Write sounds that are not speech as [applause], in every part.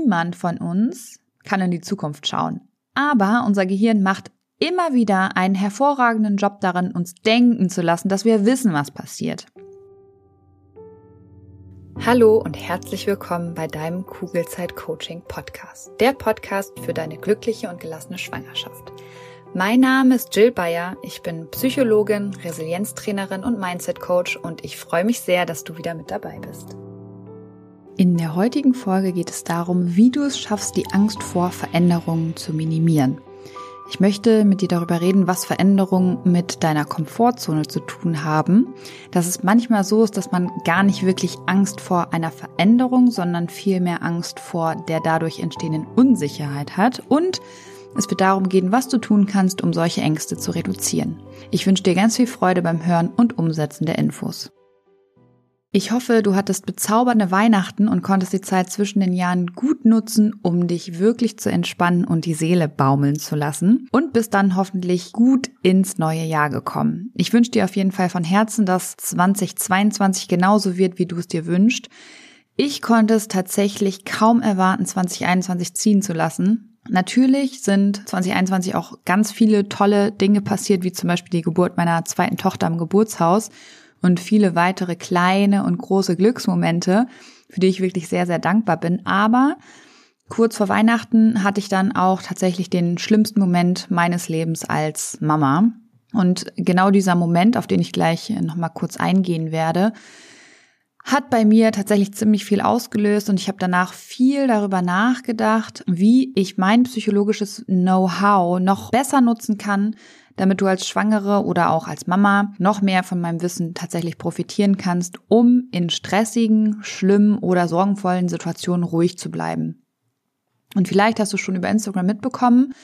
Niemand von uns kann in die Zukunft schauen. Aber unser Gehirn macht immer wieder einen hervorragenden Job darin, uns denken zu lassen, dass wir wissen, was passiert. Hallo und herzlich willkommen bei deinem Kugelzeit Coaching Podcast. Der Podcast für deine glückliche und gelassene Schwangerschaft. Mein Name ist Jill Bayer. Ich bin Psychologin, Resilienztrainerin und Mindset Coach und ich freue mich sehr, dass du wieder mit dabei bist. In der heutigen Folge geht es darum, wie du es schaffst, die Angst vor Veränderungen zu minimieren. Ich möchte mit dir darüber reden, was Veränderungen mit deiner Komfortzone zu tun haben. Dass es manchmal so ist, dass man gar nicht wirklich Angst vor einer Veränderung, sondern vielmehr Angst vor der dadurch entstehenden Unsicherheit hat. Und es wird darum gehen, was du tun kannst, um solche Ängste zu reduzieren. Ich wünsche dir ganz viel Freude beim Hören und Umsetzen der Infos. Ich hoffe, du hattest bezaubernde Weihnachten und konntest die Zeit zwischen den Jahren gut nutzen, um dich wirklich zu entspannen und die Seele baumeln zu lassen und bist dann hoffentlich gut ins neue Jahr gekommen. Ich wünsche dir auf jeden Fall von Herzen, dass 2022 genauso wird, wie du es dir wünschst. Ich konnte es tatsächlich kaum erwarten, 2021 ziehen zu lassen. Natürlich sind 2021 auch ganz viele tolle Dinge passiert, wie zum Beispiel die Geburt meiner zweiten Tochter im Geburtshaus und viele weitere kleine und große Glücksmomente, für die ich wirklich sehr, sehr dankbar bin. Aber kurz vor Weihnachten hatte ich dann auch tatsächlich den schlimmsten Moment meines Lebens als Mama. Und genau dieser Moment, auf den ich gleich nochmal kurz eingehen werde, hat bei mir tatsächlich ziemlich viel ausgelöst und ich habe danach viel darüber nachgedacht, wie ich mein psychologisches Know-how noch besser nutzen kann, damit du als Schwangere oder auch als Mama noch mehr von meinem Wissen tatsächlich profitieren kannst, um in stressigen, schlimmen oder sorgenvollen Situationen ruhig zu bleiben. Und vielleicht hast du schon über Instagram mitbekommen,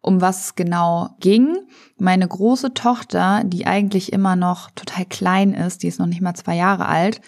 um was es genau ging. Meine große Tochter, die eigentlich immer noch total klein ist, die ist noch nicht mal zwei Jahre alt,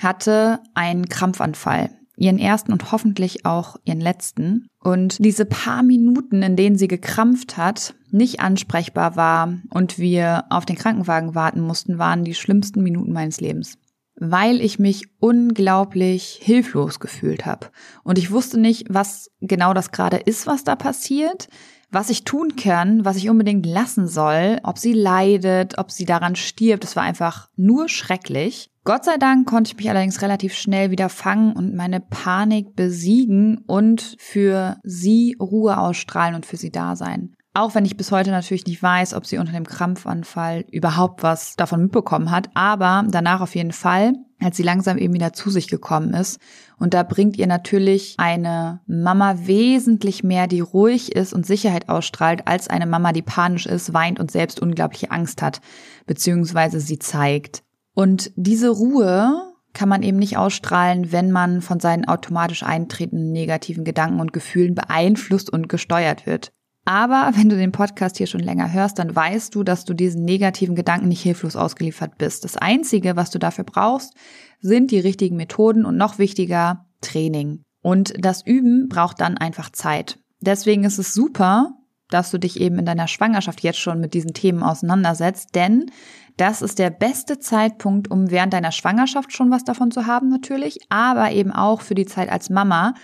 hatte einen Krampfanfall ihren ersten und hoffentlich auch ihren letzten. Und diese paar Minuten, in denen sie gekrampft hat, nicht ansprechbar war und wir auf den Krankenwagen warten mussten, waren die schlimmsten Minuten meines Lebens. Weil ich mich unglaublich hilflos gefühlt habe. Und ich wusste nicht, was genau das gerade ist, was da passiert was ich tun kann, was ich unbedingt lassen soll, ob sie leidet, ob sie daran stirbt. Es war einfach nur schrecklich. Gott sei Dank konnte ich mich allerdings relativ schnell wieder fangen und meine Panik besiegen und für sie Ruhe ausstrahlen und für sie da sein. Auch wenn ich bis heute natürlich nicht weiß, ob sie unter dem Krampfanfall überhaupt was davon mitbekommen hat, aber danach auf jeden Fall, als sie langsam eben wieder zu sich gekommen ist. Und da bringt ihr natürlich eine Mama wesentlich mehr, die ruhig ist und Sicherheit ausstrahlt, als eine Mama, die panisch ist, weint und selbst unglaubliche Angst hat, beziehungsweise sie zeigt. Und diese Ruhe kann man eben nicht ausstrahlen, wenn man von seinen automatisch eintretenden negativen Gedanken und Gefühlen beeinflusst und gesteuert wird. Aber [laughs] wenn du den Podcast hier schon länger hörst, dann weißt du, dass du diesen negativen Gedanken nicht hilflos ausgeliefert bist. Das Einzige, was du dafür brauchst, sind die richtigen Methoden und noch wichtiger, Training. Und das Üben braucht dann einfach Zeit. Deswegen ist es super, dass du dich eben in deiner Schwangerschaft jetzt schon mit diesen Themen auseinandersetzt, denn das ist der beste Zeitpunkt, um während deiner Schwangerschaft schon was davon zu haben natürlich, aber eben auch für die Zeit als Mama,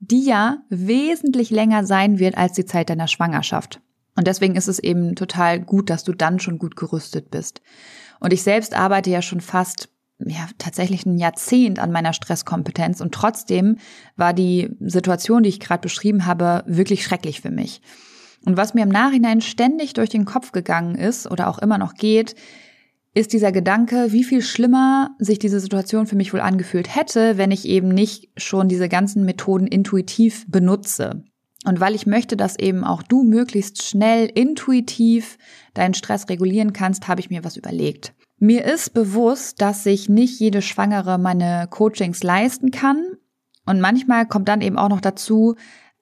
die ja wesentlich länger sein wird als die Zeit deiner Schwangerschaft. Und deswegen ist es eben total gut, dass du dann schon gut gerüstet bist. Und ich selbst arbeite ja schon fast ja, tatsächlich ein Jahrzehnt an meiner Stresskompetenz und trotzdem war die Situation, die ich gerade beschrieben habe, wirklich schrecklich für mich. Und was mir im Nachhinein ständig durch den Kopf gegangen ist oder auch immer noch geht, ist dieser Gedanke, wie viel schlimmer sich diese Situation für mich wohl angefühlt hätte, wenn ich eben nicht schon diese ganzen Methoden intuitiv benutze. Und weil ich möchte, dass eben auch du möglichst schnell intuitiv deinen Stress regulieren kannst, habe ich mir was überlegt. Mir ist bewusst, dass sich nicht jede Schwangere meine Coachings leisten kann. Und manchmal kommt dann eben auch noch dazu,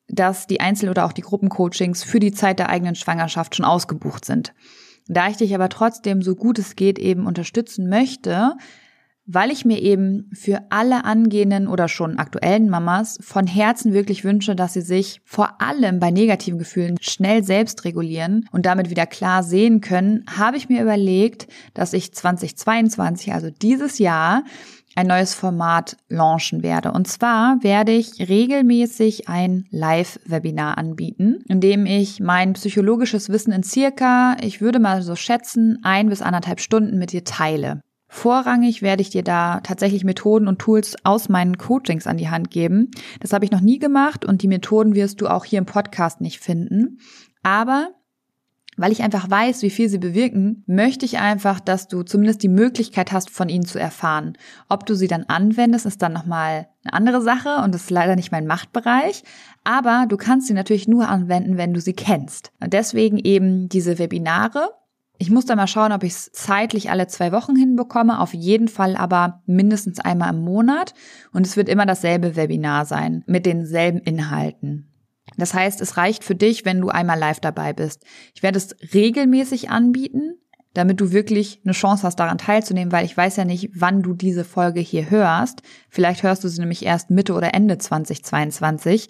dass die Einzel- oder auch die Gruppencoachings für die Zeit der eigenen Schwangerschaft schon ausgebucht sind. Da ich dich aber trotzdem so gut es geht eben unterstützen möchte, weil ich mir eben für alle angehenden oder schon aktuellen Mamas von Herzen wirklich wünsche, dass sie sich vor allem bei negativen Gefühlen schnell selbst regulieren und damit wieder klar sehen können, habe ich mir überlegt, dass ich 2022, also dieses Jahr, ein neues Format launchen werde. Und zwar werde ich regelmäßig ein Live-Webinar anbieten, in dem ich mein psychologisches Wissen in circa, ich würde mal so schätzen, ein bis anderthalb Stunden mit dir teile. Vorrangig werde ich dir da tatsächlich Methoden und Tools aus meinen Coachings an die Hand geben. Das habe ich noch nie gemacht und die Methoden wirst du auch hier im Podcast nicht finden. Aber weil ich einfach weiß, wie viel sie bewirken, möchte ich einfach, dass du zumindest die Möglichkeit hast, von ihnen zu erfahren. Ob du sie dann anwendest, ist dann nochmal eine andere Sache und ist leider nicht mein Machtbereich. Aber du kannst sie natürlich nur anwenden, wenn du sie kennst. Und deswegen eben diese Webinare. Ich muss da mal schauen, ob ich es zeitlich alle zwei Wochen hinbekomme. Auf jeden Fall aber mindestens einmal im Monat. Und es wird immer dasselbe Webinar sein mit denselben Inhalten. Das heißt, es reicht für dich, wenn du einmal live dabei bist. Ich werde es regelmäßig anbieten, damit du wirklich eine Chance hast, daran teilzunehmen, weil ich weiß ja nicht, wann du diese Folge hier hörst. Vielleicht hörst du sie nämlich erst Mitte oder Ende 2022.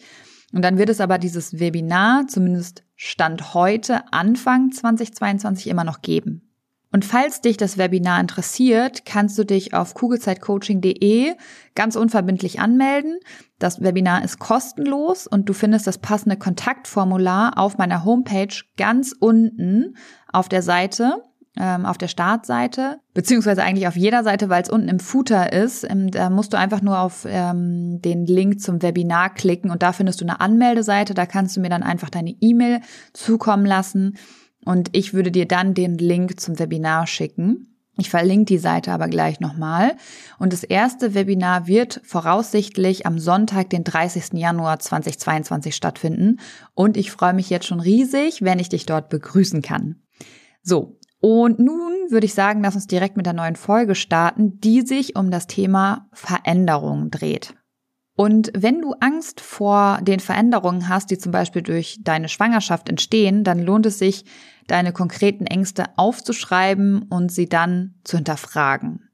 Und dann wird es aber dieses Webinar, zumindest Stand heute, Anfang 2022 immer noch geben. Und falls dich das Webinar interessiert, kannst du dich auf kugelzeitcoaching.de ganz unverbindlich anmelden. Das Webinar ist kostenlos und du findest das passende Kontaktformular auf meiner Homepage ganz unten auf der Seite, ähm, auf der Startseite, beziehungsweise eigentlich auf jeder Seite, weil es unten im Footer ist. Ähm, da musst du einfach nur auf ähm, den Link zum Webinar klicken und da findest du eine Anmeldeseite. Da kannst du mir dann einfach deine E-Mail zukommen lassen und ich würde dir dann den Link zum Webinar schicken. Ich verlinke die Seite aber gleich nochmal. Und das erste Webinar wird voraussichtlich am Sonntag, den 30. Januar 2022 stattfinden. Und ich freue mich jetzt schon riesig, wenn ich dich dort begrüßen kann. So. Und nun würde ich sagen, lass uns direkt mit der neuen Folge starten, die sich um das Thema Veränderung dreht. Und wenn du Angst vor den Veränderungen hast, die zum Beispiel durch deine Schwangerschaft entstehen, dann lohnt es sich, deine konkreten Ängste aufzuschreiben und sie dann zu hinterfragen.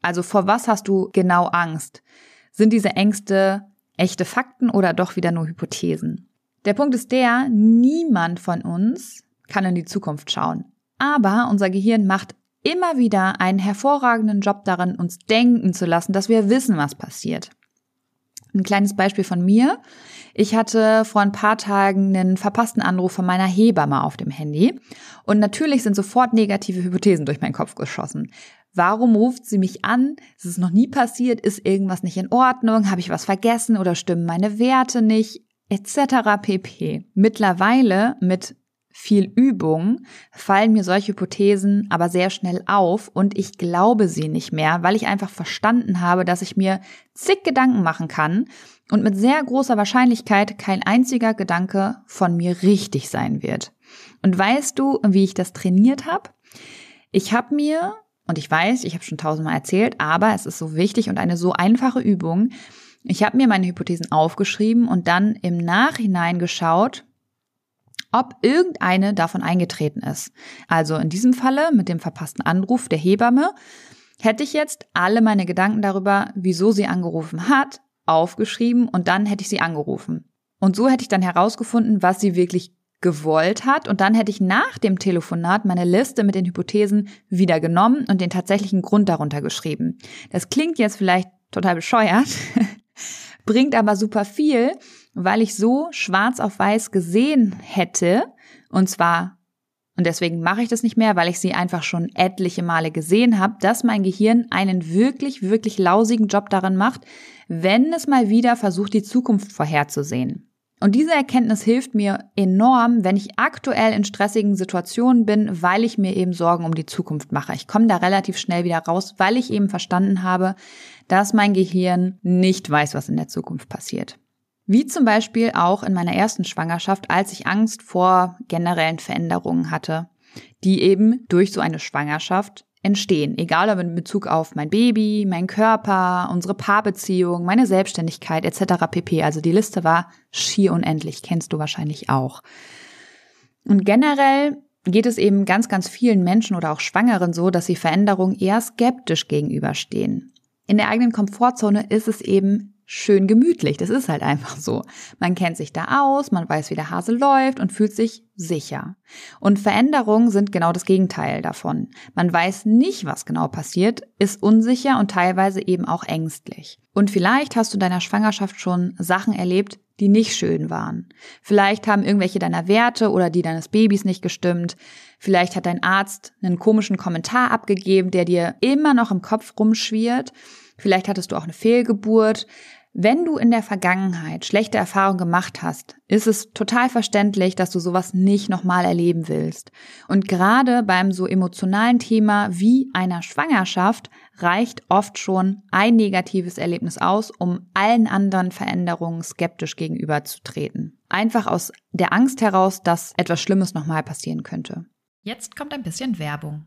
Also vor was hast du genau Angst? Sind diese Ängste echte Fakten oder doch wieder nur Hypothesen? Der Punkt ist der, niemand von uns kann in die Zukunft schauen. Aber unser Gehirn macht immer wieder einen hervorragenden Job darin, uns denken zu lassen, dass wir wissen, was passiert. Ein kleines Beispiel von mir. Ich hatte vor ein paar Tagen einen verpassten Anruf von meiner Hebamme auf dem Handy. Und natürlich sind sofort negative Hypothesen durch meinen Kopf geschossen. Warum ruft sie mich an? Es ist noch nie passiert. Ist irgendwas nicht in Ordnung? Habe ich was vergessen oder stimmen meine Werte nicht? Etc. pp. Mittlerweile mit viel Übung fallen mir solche Hypothesen aber sehr schnell auf und ich glaube sie nicht mehr, weil ich einfach verstanden habe, dass ich mir zig Gedanken machen kann und mit sehr großer Wahrscheinlichkeit kein einziger Gedanke von mir richtig sein wird. Und weißt du, wie ich das trainiert habe? Ich habe mir, und ich weiß, ich habe schon tausendmal erzählt, aber es ist so wichtig und eine so einfache Übung, ich habe mir meine Hypothesen aufgeschrieben und dann im Nachhinein geschaut, ob irgendeine davon eingetreten ist. Also in diesem Falle mit dem verpassten Anruf der Hebamme hätte ich jetzt alle meine Gedanken darüber, wieso sie angerufen hat, aufgeschrieben und dann hätte ich sie angerufen. Und so hätte ich dann herausgefunden, was sie wirklich gewollt hat und dann hätte ich nach dem Telefonat meine Liste mit den Hypothesen wieder genommen und den tatsächlichen Grund darunter geschrieben. Das klingt jetzt vielleicht total bescheuert, [laughs] bringt aber super viel, weil ich so schwarz auf weiß gesehen hätte, und zwar, und deswegen mache ich das nicht mehr, weil ich sie einfach schon etliche Male gesehen habe, dass mein Gehirn einen wirklich, wirklich lausigen Job darin macht, wenn es mal wieder versucht, die Zukunft vorherzusehen. Und diese Erkenntnis hilft mir enorm, wenn ich aktuell in stressigen Situationen bin, weil ich mir eben Sorgen um die Zukunft mache. Ich komme da relativ schnell wieder raus, weil ich eben verstanden habe, dass mein Gehirn nicht weiß, was in der Zukunft passiert. Wie zum Beispiel auch in meiner ersten Schwangerschaft, als ich Angst vor generellen Veränderungen hatte, die eben durch so eine Schwangerschaft entstehen. Egal ob in Bezug auf mein Baby, mein Körper, unsere Paarbeziehung, meine Selbstständigkeit etc. pp. Also die Liste war schier unendlich, kennst du wahrscheinlich auch. Und generell geht es eben ganz, ganz vielen Menschen oder auch Schwangeren so, dass sie Veränderungen eher skeptisch gegenüberstehen. In der eigenen Komfortzone ist es eben schön gemütlich. Das ist halt einfach so. Man kennt sich da aus, man weiß, wie der Hase läuft und fühlt sich sicher. Und Veränderungen sind genau das Gegenteil davon. Man weiß nicht, was genau passiert, ist unsicher und teilweise eben auch ängstlich. Und vielleicht hast du in deiner Schwangerschaft schon Sachen erlebt, die nicht schön waren. Vielleicht haben irgendwelche deiner Werte oder die deines Babys nicht gestimmt. Vielleicht hat dein Arzt einen komischen Kommentar abgegeben, der dir immer noch im Kopf rumschwirrt. Vielleicht hattest du auch eine Fehlgeburt. Wenn du in der Vergangenheit schlechte Erfahrungen gemacht hast, ist es total verständlich, dass du sowas nicht nochmal erleben willst. Und gerade beim so emotionalen Thema wie einer Schwangerschaft reicht oft schon ein negatives Erlebnis aus, um allen anderen Veränderungen skeptisch gegenüberzutreten. Einfach aus der Angst heraus, dass etwas Schlimmes nochmal passieren könnte. Jetzt kommt ein bisschen Werbung.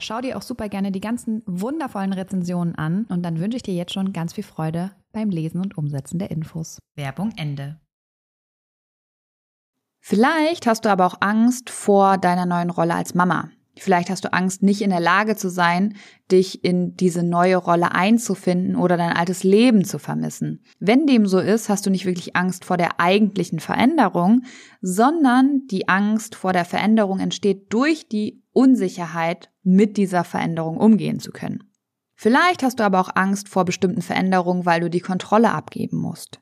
Schau dir auch super gerne die ganzen wundervollen Rezensionen an und dann wünsche ich dir jetzt schon ganz viel Freude beim Lesen und Umsetzen der Infos. Werbung Ende. Vielleicht hast du aber auch Angst vor deiner neuen Rolle als Mama. Vielleicht hast du Angst, nicht in der Lage zu sein, dich in diese neue Rolle einzufinden oder dein altes Leben zu vermissen. Wenn dem so ist, hast du nicht wirklich Angst vor der eigentlichen Veränderung, sondern die Angst vor der Veränderung entsteht durch die Unsicherheit, mit dieser Veränderung umgehen zu können. Vielleicht hast du aber auch Angst vor bestimmten Veränderungen, weil du die Kontrolle abgeben musst.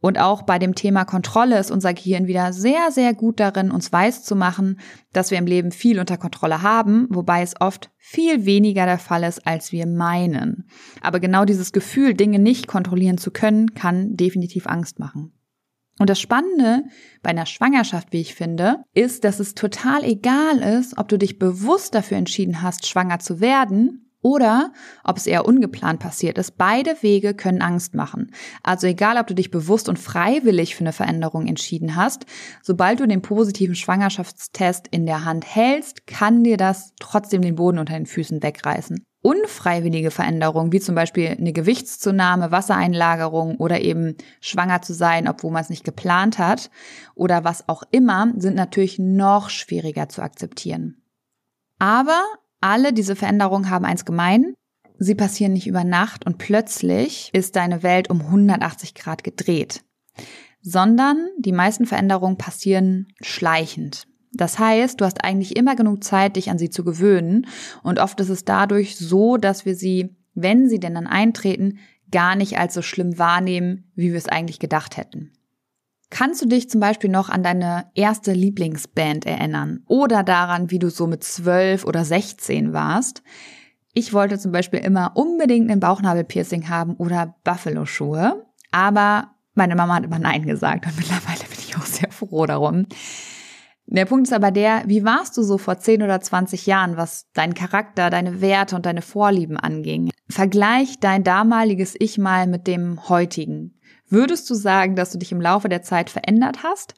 Und auch bei dem Thema Kontrolle ist unser Gehirn wieder sehr, sehr gut darin, uns weiß zu machen, dass wir im Leben viel unter Kontrolle haben, wobei es oft viel weniger der Fall ist, als wir meinen. Aber genau dieses Gefühl, Dinge nicht kontrollieren zu können, kann definitiv Angst machen. Und das Spannende bei einer Schwangerschaft, wie ich finde, ist, dass es total egal ist, ob du dich bewusst dafür entschieden hast, schwanger zu werden oder ob es eher ungeplant passiert ist. Beide Wege können Angst machen. Also egal, ob du dich bewusst und freiwillig für eine Veränderung entschieden hast, sobald du den positiven Schwangerschaftstest in der Hand hältst, kann dir das trotzdem den Boden unter den Füßen wegreißen. Unfreiwillige Veränderungen, wie zum Beispiel eine Gewichtszunahme, Wassereinlagerung oder eben schwanger zu sein, obwohl man es nicht geplant hat oder was auch immer, sind natürlich noch schwieriger zu akzeptieren. Aber alle diese Veränderungen haben eins gemein. Sie passieren nicht über Nacht und plötzlich ist deine Welt um 180 Grad gedreht, sondern die meisten Veränderungen passieren schleichend. Das heißt, du hast eigentlich immer genug Zeit, dich an sie zu gewöhnen und oft ist es dadurch so, dass wir sie, wenn sie denn dann eintreten, gar nicht als so schlimm wahrnehmen, wie wir es eigentlich gedacht hätten. Kannst du dich zum Beispiel noch an deine erste Lieblingsband erinnern oder daran, wie du so mit zwölf oder sechzehn warst? Ich wollte zum Beispiel immer unbedingt ein Bauchnabelpiercing haben oder Buffalo-Schuhe, aber meine Mama hat immer Nein gesagt und [laughs] mittlerweile bin ich auch sehr froh darum. Der Punkt ist aber der, wie warst du so vor 10 oder 20 Jahren, was deinen Charakter, deine Werte und deine Vorlieben anging? Vergleich dein damaliges Ich mal mit dem heutigen. Würdest du sagen, dass du dich im Laufe der Zeit verändert hast?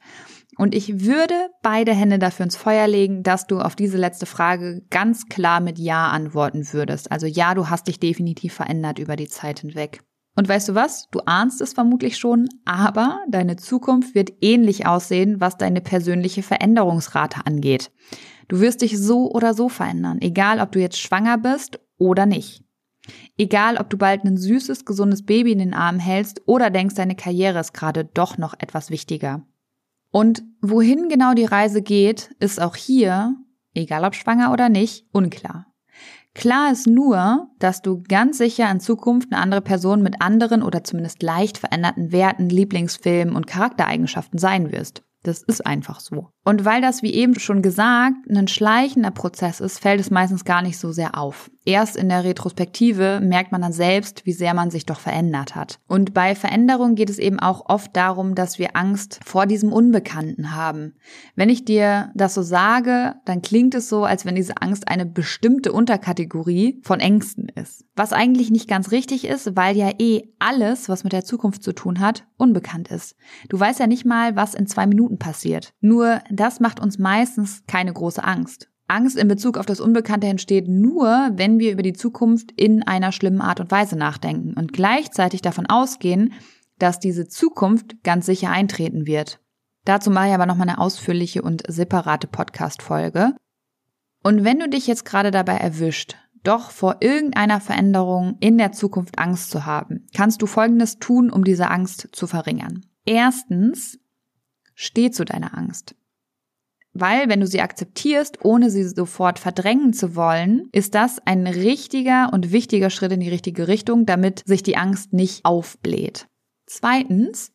Und ich würde beide Hände dafür ins Feuer legen, dass du auf diese letzte Frage ganz klar mit Ja antworten würdest. Also ja, du hast dich definitiv verändert über die Zeit hinweg. Und weißt du was? Du ahnst es vermutlich schon, aber deine Zukunft wird ähnlich aussehen, was deine persönliche Veränderungsrate angeht. Du wirst dich so oder so verändern, egal ob du jetzt schwanger bist oder nicht. Egal, ob du bald ein süßes, gesundes Baby in den Arm hältst oder denkst, deine Karriere ist gerade doch noch etwas wichtiger. Und wohin genau die Reise geht, ist auch hier, egal ob schwanger oder nicht, unklar. Klar ist nur, dass du ganz sicher in Zukunft eine andere Person mit anderen oder zumindest leicht veränderten Werten, Lieblingsfilmen und Charaktereigenschaften sein wirst. Das ist einfach so. Und weil das, wie eben schon gesagt, ein schleichender Prozess ist, fällt es meistens gar nicht so sehr auf. Erst in der Retrospektive merkt man dann selbst, wie sehr man sich doch verändert hat. Und bei Veränderung geht es eben auch oft darum, dass wir Angst vor diesem Unbekannten haben. Wenn ich dir das so sage, dann klingt es so, als wenn diese Angst eine bestimmte Unterkategorie von Ängsten ist. Was eigentlich nicht ganz richtig ist, weil ja eh alles, was mit der Zukunft zu tun hat, unbekannt ist. Du weißt ja nicht mal, was in zwei Minuten passiert. Nur das macht uns meistens keine große Angst. Angst in Bezug auf das Unbekannte entsteht nur, wenn wir über die Zukunft in einer schlimmen Art und Weise nachdenken und gleichzeitig davon ausgehen, dass diese Zukunft ganz sicher eintreten wird. Dazu mache ich aber nochmal eine ausführliche und separate Podcast-Folge. Und wenn du dich jetzt gerade dabei erwischt, doch vor irgendeiner Veränderung in der Zukunft Angst zu haben, kannst du Folgendes tun, um diese Angst zu verringern. Erstens, steh zu deiner Angst. Weil, wenn du sie akzeptierst, ohne sie sofort verdrängen zu wollen, ist das ein richtiger und wichtiger Schritt in die richtige Richtung, damit sich die Angst nicht aufbläht. Zweitens,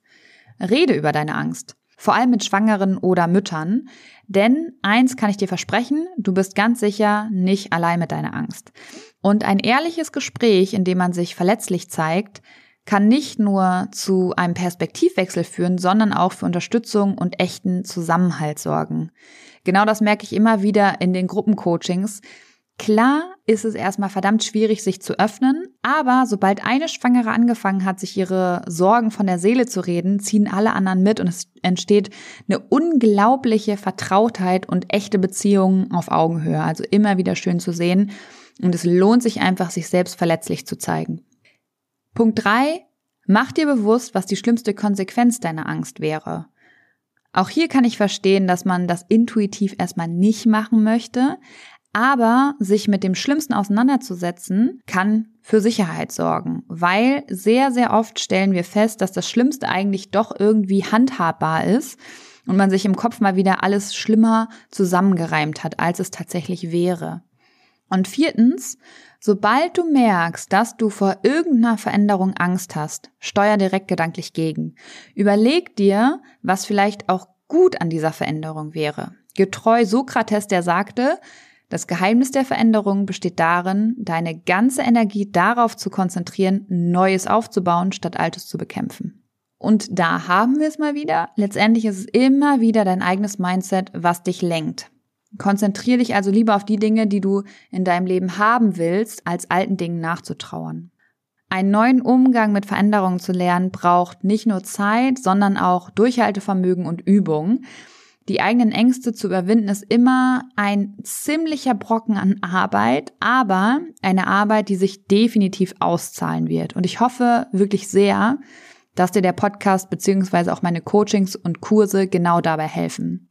rede über deine Angst. Vor allem mit Schwangeren oder Müttern. Denn eins kann ich dir versprechen, du bist ganz sicher nicht allein mit deiner Angst. Und ein ehrliches Gespräch, in dem man sich verletzlich zeigt, kann nicht nur zu einem Perspektivwechsel führen, sondern auch für Unterstützung und echten Zusammenhalt sorgen. Genau das merke ich immer wieder in den Gruppencoachings. Klar ist es erstmal verdammt schwierig, sich zu öffnen, aber sobald eine Schwangere angefangen hat, sich ihre Sorgen von der Seele zu reden, ziehen alle anderen mit und es entsteht eine unglaubliche Vertrautheit und echte Beziehungen auf Augenhöhe. Also immer wieder schön zu sehen. Und es lohnt sich einfach, sich selbst verletzlich zu zeigen. Punkt drei: Mach dir bewusst, was die schlimmste Konsequenz deiner Angst wäre. Auch hier kann ich verstehen, dass man das intuitiv erstmal nicht machen möchte, aber sich mit dem Schlimmsten auseinanderzusetzen, kann für Sicherheit sorgen, weil sehr, sehr oft stellen wir fest, dass das Schlimmste eigentlich doch irgendwie handhabbar ist und man sich im Kopf mal wieder alles schlimmer zusammengereimt hat, als es tatsächlich wäre. Und viertens, Sobald du merkst, dass du vor irgendeiner Veränderung Angst hast, steuer direkt gedanklich gegen. Überleg dir, was vielleicht auch gut an dieser Veränderung wäre. Getreu Sokrates, der sagte, das Geheimnis der Veränderung besteht darin, deine ganze Energie darauf zu konzentrieren, Neues aufzubauen, statt Altes zu bekämpfen. Und da haben wir es mal wieder. Letztendlich ist es immer wieder dein eigenes Mindset, was dich lenkt. Konzentriere dich also lieber auf die Dinge, die du in deinem Leben haben willst, als alten Dingen nachzutrauern. Einen neuen Umgang mit Veränderungen zu lernen braucht nicht nur Zeit, sondern auch Durchhaltevermögen und Übung. Die eigenen Ängste zu überwinden ist immer ein ziemlicher Brocken an Arbeit, aber eine Arbeit, die sich definitiv auszahlen wird. Und ich hoffe wirklich sehr, dass dir der Podcast beziehungsweise auch meine Coachings und Kurse genau dabei helfen.